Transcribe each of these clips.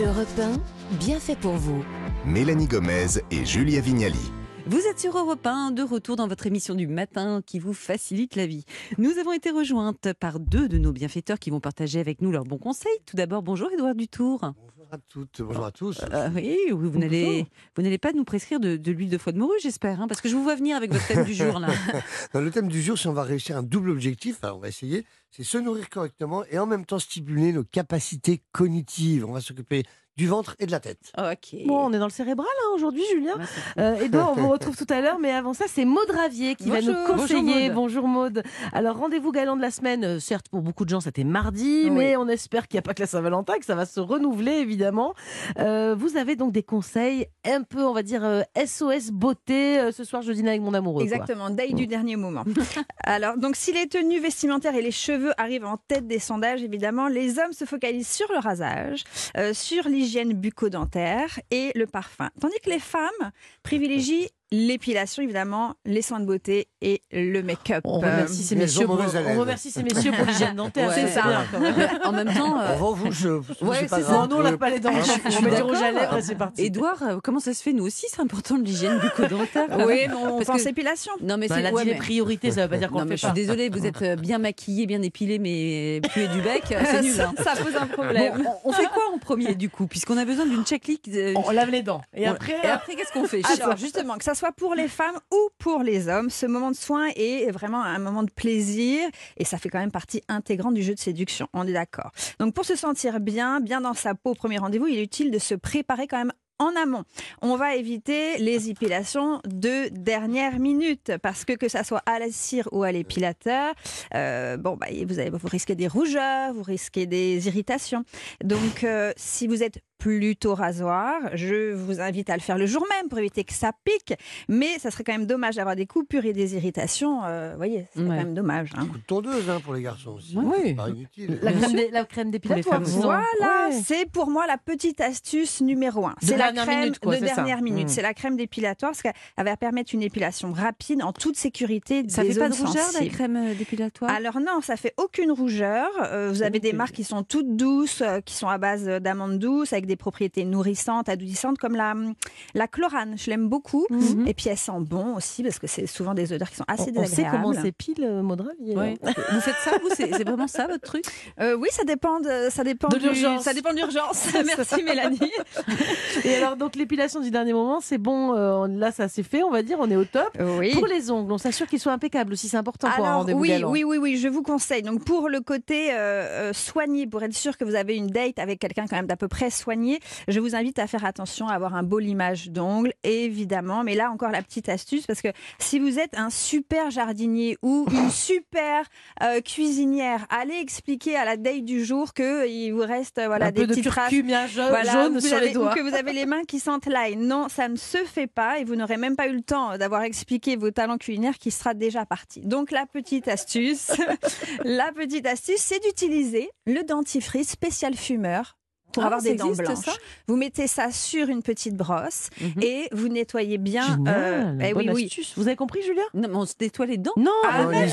Europe 1, bien fait pour vous. Mélanie Gomez et Julia Vignali. Vous êtes sur Europe 1, de retour dans votre émission du matin qui vous facilite la vie. Nous avons été rejointes par deux de nos bienfaiteurs qui vont partager avec nous leurs bons conseils. Tout d'abord, bonjour Édouard Dutour. Bonjour à toutes, bonjour à tous. Euh, oui, vous, vous n'allez, vous n'allez pas nous prescrire de, de l'huile de foie de morue, j'espère, hein, parce que je vous vois venir avec votre thème du jour là. Dans le thème du jour, si on va réussir un double objectif, alors on va essayer, c'est se nourrir correctement et en même temps stimuler nos capacités cognitives. On va s'occuper du ventre et de la tête. Ok. Bon, on est dans le cérébral hein, aujourd'hui, Julien. Euh, Edouard, on vous retrouve tout à l'heure, mais avant ça, c'est Maud Ravier qui va Bonjour. nous conseiller. Bonjour, Maud. Alors, rendez-vous galant de la semaine. euh, certes, pour beaucoup de gens, c'était mardi, Oui. mais on espère qu'il n'y a pas que la Saint-Valentin, que ça va se renouveler, évidemment. Euh, vous avez donc des conseils un peu, on va dire, euh, SOS beauté. euh, ce soir, je dîne avec mon amoureux. quoi. Exactement, date du dernier moment. Alors, donc, si les tenues vestimentaires et les cheveux arrivent en tête des sondages, évidemment, les hommes se focalisent sur le rasage, euh, sur l'hygiène bucco-dentaire et le parfum. Tandis que les femmes privilégient l'épilation, évidemment, les soins de beauté et le make-up. On remercie ces elles ont messieurs. Pour, on remercie ces messieurs pour l'hygiène dentaire. Ouais. c'est ça. en même temps, euh, Avant vous, je, Ouais, c'est grave. Non, on lave pas les dents. je suis on met du rouge à lèvres et c'est parti. Édouard, euh, comment ça se fait Nous aussi, c'est important l'hygiène bucco-dentaire. oui, mais on Parce pense que- épilation. Non, mais Bah, c'est a ouais, dit les mais- priorités, ça veut pas dire qu'on mais fait je suis désolée, vous êtes euh, bien maquillé, bien épilé, mais pué du bec, euh, c'est nul. hein. Ça pose un problème. Bon, on on fait quoi en premier du coup Puisqu'on a besoin d'une checklist. euh, On lave les dents. Et après, Et après, qu'est-ce qu'on fait? Alors justement, que ça soit pour les femmes ou pour les hommes, ce moment de soin est vraiment un moment de plaisir et ça fait quand même partie intégrante du jeu de séduction. On est d'accord. Donc pour se sentir bien, bien dans sa peau au premier rendez-vous, il est utile de se préparer quand même en amont. On va éviter les épilations de dernière minute parce que que ça soit à la cire ou à l'épilateur, euh, bon bah, vous, avez, vous risquez des rougeurs, vous risquez des irritations. Donc euh, si vous êtes plutôt rasoir, je vous invite à le faire le jour même pour éviter que ça pique. Mais ça serait quand même dommage d'avoir des coupures et des irritations. euh, Vous voyez, c'est Ouais. quand même dommage. hein. Coup de tondeuse hein, pour les garçons aussi. Oui. Pas inutile. la crème, dé- la crème dépilatoire. Voilà, Ouais. c'est pour moi la petite astuce numéro un. De C'est la dernière crème minute, quoi, de c'est ça. dernière minute. Mm. C'est la crème dépilatoire parce qu'elle va permettre une épilation rapide en toute sécurité Ça des fait pas de rougeur la crème euh, dépilatoire? Alors non, ça fait aucune rougeur. Euh, vous avez des marques qui sont toutes douces, euh, qui sont à base d'amandes douces, avec des propriétés nourrissantes, adoucissantes, comme la, la chlorane. Je l'aime beaucoup. Mhm. Et puis elle sent bon aussi, parce que c'est souvent des odeurs qui sont assez On, on sait désagréables. comment s'épile euh, Maud Ravier. Ouais. Vous faites ça, vous? C'est vraiment ça votre truc? Euh, oui, ça dépend de, ça dépend De l'urgence. Ça dépend de l'urgence. Merci Mélanie. Et alors, donc, l'épilation du dernier moment, c'est bon. euh, là, ça s'est fait, on va dire, on est au top. Oui. Pour les ongles, on s'assure qu'ils soient impeccables aussi, c'est important pour un Alors rendez-vous oui, galant. oui, oui, oui, je vous conseille. Donc pour le côté euh, soigné, pour être sûr que vous avez une date avec quelqu'un quand même d'à peu près soigné, je vous invite à faire attention à avoir un beau limage d'ongles, évidemment. Mais là encore la petite astuce, parce que si vous êtes un super jardinier ou une super euh, cuisinière, allez expliquer à la date du jour que il vous reste euh, voilà un des peu de petites traces curcuma ja- voilà, jaune sur avez- les doigts. ou que vous avez les mains qui sentent l'ail. Non, ça ne se fait pas et vous n'aurez même pas eu le temps d'avoir expliqué vos talents culinaires qui sera déjà parti. Donc la petite astuce, la petite astuce, c'est d'utiliser le dentifrice spécial fumeur pour Ah, avoir des dents blanches. ça? Vous mettez ça sur une petite brosse Mhm. et vous nettoyez bien. Génial, euh, eh bonne oui, oui. astuce. Vous avez compris, Julia? Non, mais on se nettoie les dents Non, Ah, mais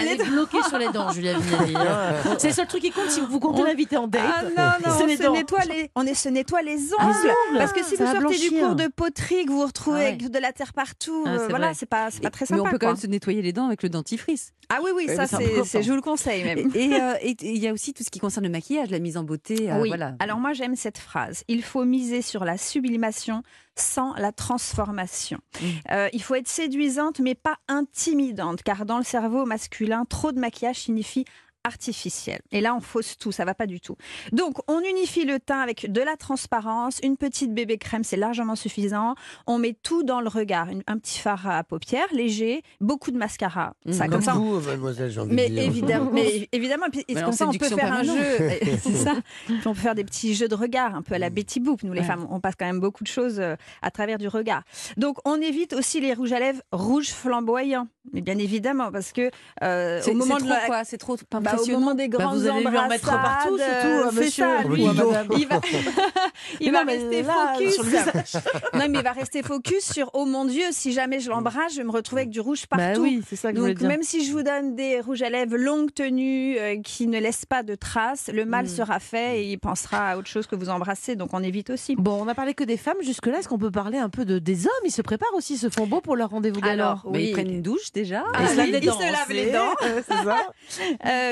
elle, est bloquée sur les dents, Julia. C'est le seul truc qui compte si vous comptez l'inviter en date. Ah non, non, c'est on les se, dents. nettoie les, on est- se nettoie les ongles. Ah, les ongles. Parce que si Ça vous sortez du cours de poterie, que vous vous retrouvez Ah ouais. avec de la terre partout, Ah, euh, voilà, c'est pas, c'est pas très Mais sympa. on peut quand même se nettoyer les dents avec le dentifrice. Ah oui, oui, ça, mais c'est je vous le conseille même. Et euh, et il y a aussi tout ce qui concerne le maquillage, la mise en beauté. euh, oui. voilà. Alors moi j'aime cette phrase. Il faut miser sur la sublimation sans la transformation. Mm. Euh, il faut être séduisante mais pas intimidante car dans le cerveau masculin, trop de maquillage signifie artificiel. Et là, on fausse tout, ça va pas du tout. Donc, on unifie le teint avec de la transparence, une petite bébé crème, c'est largement suffisant. On met tout dans le regard, Une- un petit fard à paupières léger, beaucoup de mascara. Mm. Ça, Comme, comme ça, on- vous, mademoiselle, j'ai envie mais de dire. évidemment, mais évidemment, puis, Mais comme ça, on peut faire un jeu. C'est ça. Puis on peut faire des petits jeux de regard, un peu à la Betty Boop. Nous, les Ouais. femmes, on passe quand même beaucoup de choses euh, à travers du regard. Donc, on évite aussi les rouges à lèvres rouges flamboyants. Mais bien évidemment, parce que euh, C'est au moment de trop la- quoi C'est trop bah, moment des Bah, grandes vous allez lui en mettre partout, surtout, euh, euh, c'est monsieur. ça, lui, il va, il Mais va non, mais rester là, focus. sur le visage. non, mais il va rester focus sur oh mon Dieu, si jamais je l'embrasse, je vais me retrouver avec du rouge Bah partout. oui, c'est ça que Donc dire. même si je vous donne des rouges à lèvres longue tenue euh, qui ne laissent pas de traces, le mal Mm. sera fait et il pensera à autre chose que vous embrasser. Donc on évite aussi. Bon, on a parlé que des femmes jusque-là. Est-ce qu'on peut parler un peu de, des hommes? Ils se préparent aussi, ils se font beau pour leur rendez-vous galant. Alors, Mais oui. ils prennent une douche déjà. Ah Ils se lavent oui, les ils dents, se lavent c'est- les dents. euh, c'est ça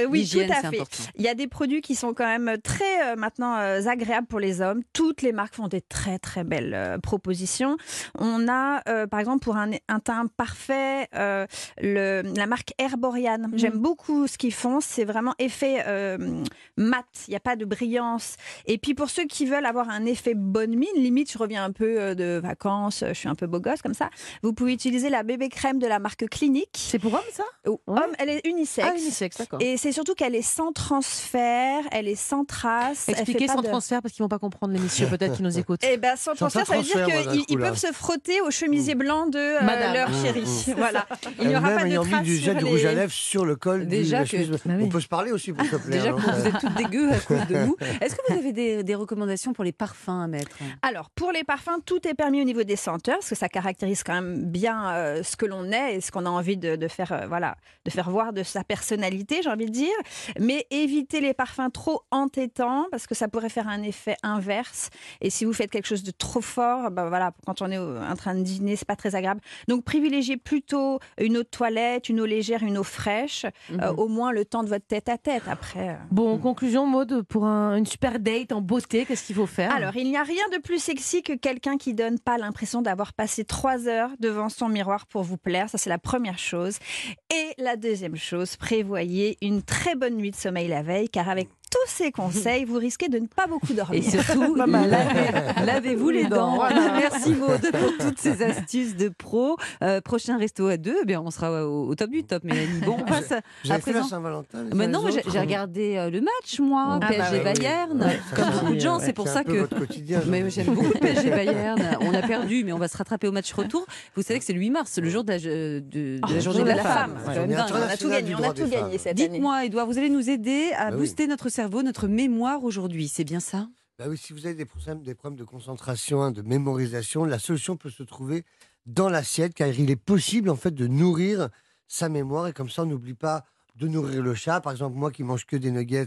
Euh, oui, tout à fait. important. Il y a des produits qui sont quand même très euh, maintenant euh, agréables pour les hommes. Toutes les marques font des très très belles propositions. On a par exemple pour un, un teint parfait le, la marque Herborian. Mhm. J'aime beaucoup ce qu'ils font. C'est vraiment effet mat. Il n'y a pas de brillance. Et puis pour ceux qui veulent avoir un effet bonne mine, limite je reviens un peu de vacances, je suis un peu beau gosse comme ça. Vous pouvez utiliser la bébé crème de la marque Clinique. C'est pour hommes, ça? Oh, Ouais. Homme, elle est unisexe. Ah, unisexe, d'accord. Et c'est surtout qu'elle est sans transfert, elle est sans trace. Expliquez sans de- transfert parce qu'ils vont pas comprendre les messieurs peut-être qui nous écoutent. Eh ben, sans Sans transfert, ça veut dire transfert, qu'ils peuvent se frotter au chemisier blanc de euh, Madame. leur Mmh, chéri. mmh. Voilà. Il n'y aura pas de traces du de les- rouge à lèvres sur le col Déjà du, que-. Bah oui. On peut se parler aussi pour se plaire. Déjà que vous êtes toutes dégueu à cause de nous. Est-ce que vous avez des, des recommandations pour les parfums à mettre Alors, pour les parfums, tout est permis au niveau des senteurs, parce que ça caractérise quand même bien euh, ce que l'on est et ce qu'on a envie de, de faire, euh, voilà, de faire voir de sa personnalité, j'ai envie de dire. Mais évitez les parfums trop entêtants, parce que ça pourrait faire un effet inverse. Et si vous faites quelque chose de trop fort, ben voilà, quand on est en train de dîner, c'est pas très agréable. Donc, privilégiez plutôt une eau de toilette, une eau légère, une eau fraîche, euh, au moins le temps de votre tête à tête. Après. euh, Bon, conclusion, mode pour un- une super date en beauté, qu'est-ce qu'il faut faire? Alors, il n'y a rien de plus sexy que quelqu'un qui donne pas l'impression d'avoir passé trois heures devant son miroir pour vous plaire. Ça, c'est la première chose. Et la deuxième chose, prévoyez une très bonne nuit de sommeil la veille, car avec tous ces conseils, vous risquez de ne pas beaucoup Et dormir. surtout, mal. lavez- lavez-vous les dents. Voilà. Merci Maud pour toutes ces astuces de pro. Euh, prochain resto à deux, eh bien on sera au, au top du top, Mélanie. Bon, on passe à, Vous à avez fait la présent. Saint-Valentin Mais non, j'ai regardé euh, le match, moi, Ah, PSG bah oui. Bayern, Ouais, comme beaucoup de gens. C'est pour ça que. votre quotidien. j'ai Mais j'aime beaucoup le PSG Bayern. On a perdu, mais on va se rattraper au match retour. Vous savez que c'est le 8 mars, le jour de la, de- de la journée de la femme. On a tout gagné, on a tout cette année. Dites-moi, Edouard, vous allez nous aider à Bah booster notre cerveau, notre mémoire aujourd'hui. C'est bien ça? Bah oui, si vous avez des problèmes, des problèmes de concentration, hein, de mémorisation, la solution peut se trouver dans l'assiette, car il est possible en fait de nourrir sa mémoire et comme ça on n'oublie pas de nourrir le chat. Par exemple, moi qui mange que des nuggets,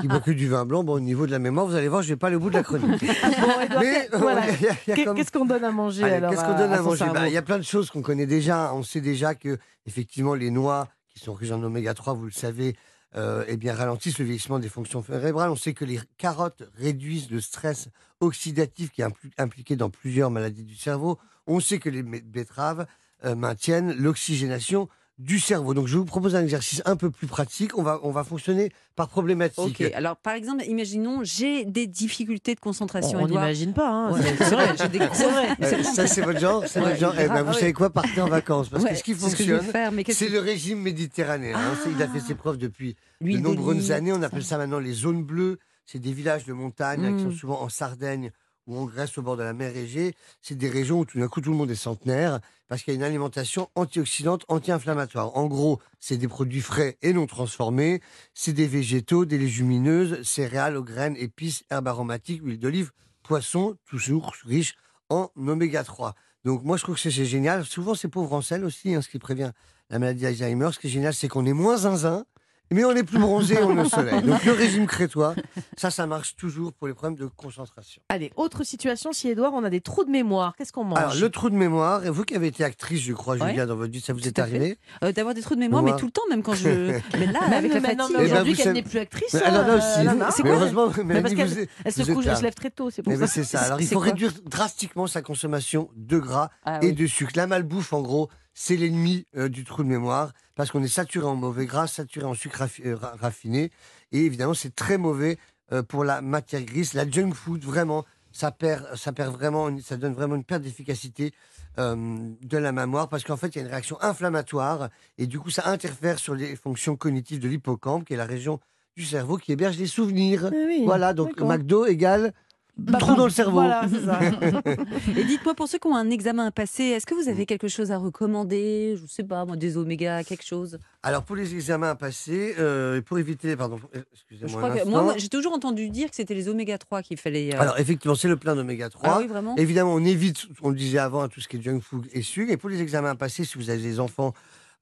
qui bois que du vin blanc, bon, au niveau de la mémoire, vous allez voir, je vais pas au bout de la chronique. Bon, Mais voilà. Qu'est-ce qu'on donne à manger Allez, alors Qu'est-ce à- qu'on donne à, son manger? Cerveau? Bah, Il y a plein de choses qu'on connaît déjà. On sait déjà que effectivement les noix, qui sont riches en oméga 3, vous le savez, euh, eh bien ralentissent le vieillissement des fonctions cérébrales. On sait que les carottes réduisent le stress oxydatif qui est impli- impliqué dans plusieurs maladies du cerveau. On sait que les betteraves euh, maintiennent l'oxygénation du cerveau. Donc je vous propose un exercice un peu plus pratique. On va, on va fonctionner par problématique. Ok. Alors, par exemple, imaginons, j'ai des difficultés de concentration. On n'imagine pas. hein. Ouais, C'est- vrai, j'ai des C'est vrai. Euh, ça c'est votre genre, c'est Ouais, votre genre. Eh ben, vous savez quoi Partez en vacances parce Ouais, que ce qui fonctionne, faire, mais qu'est-ce C'est que- le régime méditerranéen. hein. Il a fait ses preuves depuis de nombreuses années. On appelle ça maintenant les zones bleues. C'est des villages de montagne hein, qui Mm. sont souvent en Sardaigne ou en Grèce au bord de la mer Égée. C'est des régions où tout d'un coup tout le monde est centenaire parce qu'il y a une alimentation antioxydante, anti-inflammatoire. En gros, c'est des produits frais et non transformés. C'est des végétaux, des légumineuses, céréales aux graines, épices, herbes aromatiques, huile d'olive, poissons, toujours riches en oméga 3. Donc moi je trouve que c'est c'est génial. Souvent c'est pauvre en sel aussi, hein, ce qui prévient la maladie d'Alzheimer. Ce qui est génial, c'est qu'on est moins zinzin, mais on est plus bronzé, on est au soleil. Donc le régime crétois, ça, ça marche toujours pour les problèmes de concentration. Allez, autre situation, si Edouard, on a des trous de mémoire, qu'est-ce qu'on mange? Alors le trou de mémoire, et vous qui avez été actrice, je crois, Ouais. Julia, dans votre vie, ça vous Tout est arrivé? Euh, D'avoir des trous de mémoire, Moi. mais tout le temps, même quand je. mais là, Même avec la fatigue. mais Eh ben, aujourd'hui qu'elle n'est plus actrice. Mais alors là euh, aussi, Lana. c'est mais quoi heureusement, Mais parce vous elle se couche, elle se lève très tôt, c'est pour Eh ben, ça. c'est ça. Alors il faut réduire drastiquement sa consommation de gras Ah et de sucre. La malbouffe, en gros, c'est l'ennemi euh, du trou de mémoire parce qu'on est saturé en mauvais gras, saturé en sucre raffi- euh, ra- raffiné. Et évidemment, c'est très mauvais euh, pour la matière grise. La junk food, vraiment, ça perd, ça perd vraiment, ça donne vraiment une perte d'efficacité de la mémoire parce qu'en fait, il y a une réaction inflammatoire et du coup, ça interfère sur les fonctions cognitives de l'hippocampe, qui est la région du cerveau qui héberge les souvenirs. Ah oui, Voilà, donc. McDo égale Bah, trou dans le cerveau. Voilà, c'est ça. Et dites-moi, pour ceux qui ont un examen à passer, est-ce que vous avez quelque chose à recommander? Je sais pas, moi, des oméga, quelque chose Alors pour les examens à passer, euh, pour éviter, pardon, euh, excusez-moi. moi, moi, j'ai toujours entendu dire que c'était les oméga 3 qu'il fallait. euh, Alors effectivement, c'est le plein d'oméga 3. ah oui, vraiment? Évidemment, on évite, on le disait avant, tout ce qui est junk food et sucre. Et pour les examens à passer, si vous avez des enfants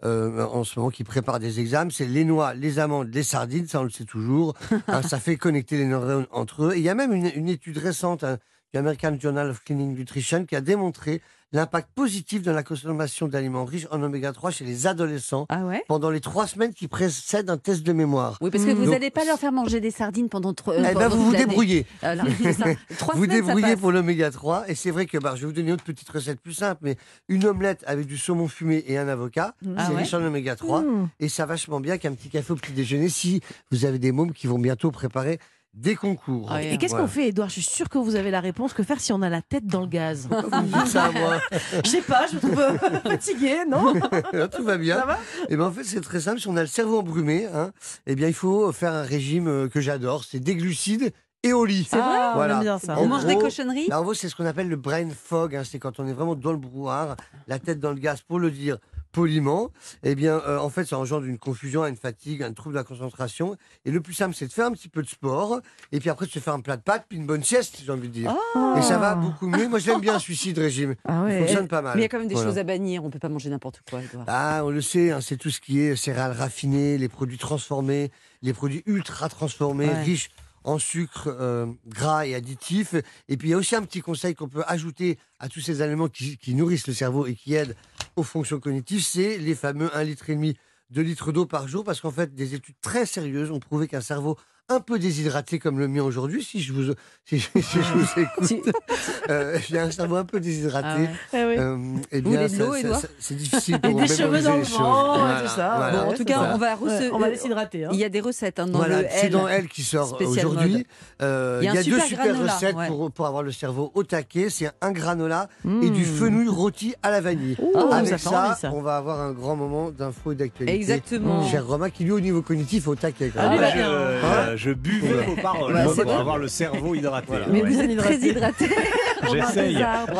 euh, en ce moment qui préparent des examens, c'est les noix, les amandes, les sardines, ça on le sait toujours. Hein, ça fait connecter les neurones entre eux. Et il y a même une, une étude récente hein, du American Journal of Clinical Nutrition qui a démontré l'impact positif de la consommation d'aliments riches en oméga 3 chez les adolescents Ah ouais pendant les trois semaines qui précèdent un test de mémoire. Oui, parce que vous Donc, n'allez pas leur faire manger des sardines pendant trois. Eh ben, vous vous débrouillez. Ça. Trois vous semaines, ça débrouillez passe. pour l'oméga 3. Et c'est vrai que bah, je vais vous donner une autre petite recette plus simple, mais une omelette avec du saumon fumé et un avocat, Ah c'est ouais riche en oméga 3. Mmh. Et ça vachement bien qu'un petit café au petit déjeuner si vous avez des mômes qui vont bientôt préparer des concours. Ah ouais. Et qu'est-ce qu'on fait, Edouard Je suis sûre que vous avez la réponse. Que faire si on a la tête dans le gaz Pourquoi vous me dites ça à moi Je sais pas, je me trouve euh, fatiguée, non? Tout va bien. Ça va? Et ben en fait, c'est très simple. Si on a le cerveau embrumé, hein, eh bien, il faut faire un régime euh, que j'adore. C'est des glucides et au lit. C'est vrai? Voilà. On aime bien ça. On mange des cochonneries? Là, en gros, c'est ce qu'on appelle le brain fog. hein. C'est quand on est vraiment dans le brouhaha, la tête dans le gaz, pour le dire poliment. Eh bien, euh, en fait, ça engendre une confusion, une fatigue, un trouble de la concentration. Et le plus simple, c'est de faire un petit peu de sport. Et puis après, de se faire un plat de pâtes, puis une bonne sieste, j'ai envie de dire. Ah. Et ça va beaucoup mieux. Moi, j'aime bien celui-ci de régime. Ah Il ouais. fonctionne pas mal. Mais il y a quand même des Voilà. choses à bannir. On peut pas manger n'importe quoi, Edouard. Ah, on le sait, hein, c'est tout ce qui est céréales raffinées, les produits transformés, les produits ultra transformés, Ouais. riches en sucre euh, gras et additifs. Et puis il y a aussi un petit conseil qu'on peut ajouter à tous ces aliments qui, qui nourrissent le cerveau et qui aident aux fonctions cognitives, c'est les fameux 1,5 litre 2 litres d'eau par jour, parce qu'en fait, des études très sérieuses ont prouvé qu'un cerveau un peu déshydraté comme le mien aujourd'hui, si je vous, si, si je vous écoute, euh, j'ai un cerveau un peu déshydraté. Ah ouais. Ah oui. Euh, eh bien, c'est difficile Et pour des mémoriser cheveux dans le vent, et Voilà, tout ça. voilà. Bon, en tout cas, ça. on va, Ouais, on va euh, les s'hydrater. hein. Il y a des recettes hein, dans Voilà, le c'est L. dans elle qui sort aujourd'hui. Euh, Il y a deux super granola, recettes ouais. pour, pour avoir le cerveau au taquet. C'est un granola et Mmh. du fenouil rôti à la vanille. Ouh, Avec ça on va avoir un grand moment d'info et d'actualité. Exactement. Cher Romain, qui lui au niveau cognitif est au taquet. quand Ah, même. Je, bien. buvais vos paroles Bah, pour avoir le cerveau hydraté. Mais êtes très hydraté.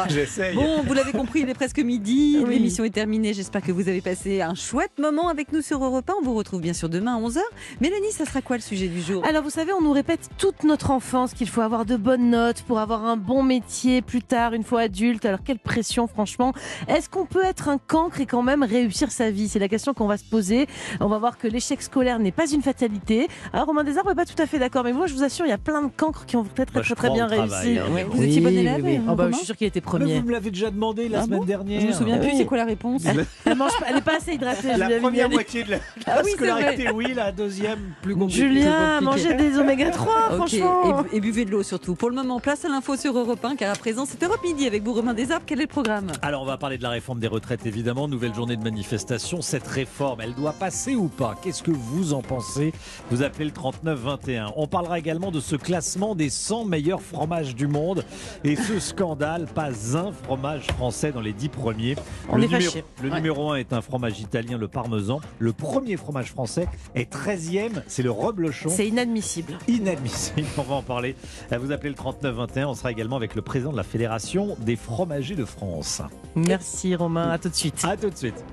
J'essaye. Bon, vous l'avez compris, il est presque midi. Oui. L'émission est terminée. J'espère que vous avez passé un chouette moment avec nous sur Europe 1. On vous retrouve bien sûr demain à 11h. Mélanie, ça sera quoi le sujet du jour? Alors vous savez, on nous répète toute notre enfance qu'il faut avoir de bonnes notes pour avoir un bon métier plus tard, une fois adulte. Alors quelle pression franchement. Est-ce qu'on peut être un cancre et quand même réussir sa vie? C'est la question qu'on va se poser. On va voir que l'échec scolaire n'est pas une fatalité. Alors Romain Desarbres n'est pas tout à fait d'accord, mais moi je vous assure, il y a plein de cancres qui ont très très Bah, très, bien travail, réussi. hein, Vous étiez bon élève, oui, oui. Oh, bah, je suis sûr qu'il était Mais premier. vous me l'avez déjà demandé la Ah semaine bon dernière. Je me souviens plus, Oui. c'est quoi la réponse Elle mange pas- elle n'est pas assez hydratée. La première moitié de la, Ah la oui, scolarité, oui, la deuxième, plus compliquée. Julien, plus compliqué. mangez des oméga 3, Ok, franchement. et, et buvez de l'eau surtout. Pour le moment, place à l'info sur Europe 1, car à présent, c'est Europe Midi avec vous, Romain Desarbres. Quel est le programme? Alors, on va parler de la réforme des retraites, évidemment. Nouvelle journée de manifestation. Cette réforme, elle doit passer ou pas? Qu'est-ce que vous en pensez? Vous appelez le 3921. On parlera également de ce classement des 100 meilleurs fromages du monde. Et ce scandale, pas un fromage français dans les 10 premiers. On le est numéro, fâchés. le Ouais. numéro 1 est un fromage italien, le parmesan. Le premier fromage français est 13e, c'est le reblochon. C'est inadmissible. inadmissible. On va en parler. Vous appelez le 3921. On sera également avec le président de la Fédération des fromagers de France. Merci Romain, à tout de suite. À tout de suite.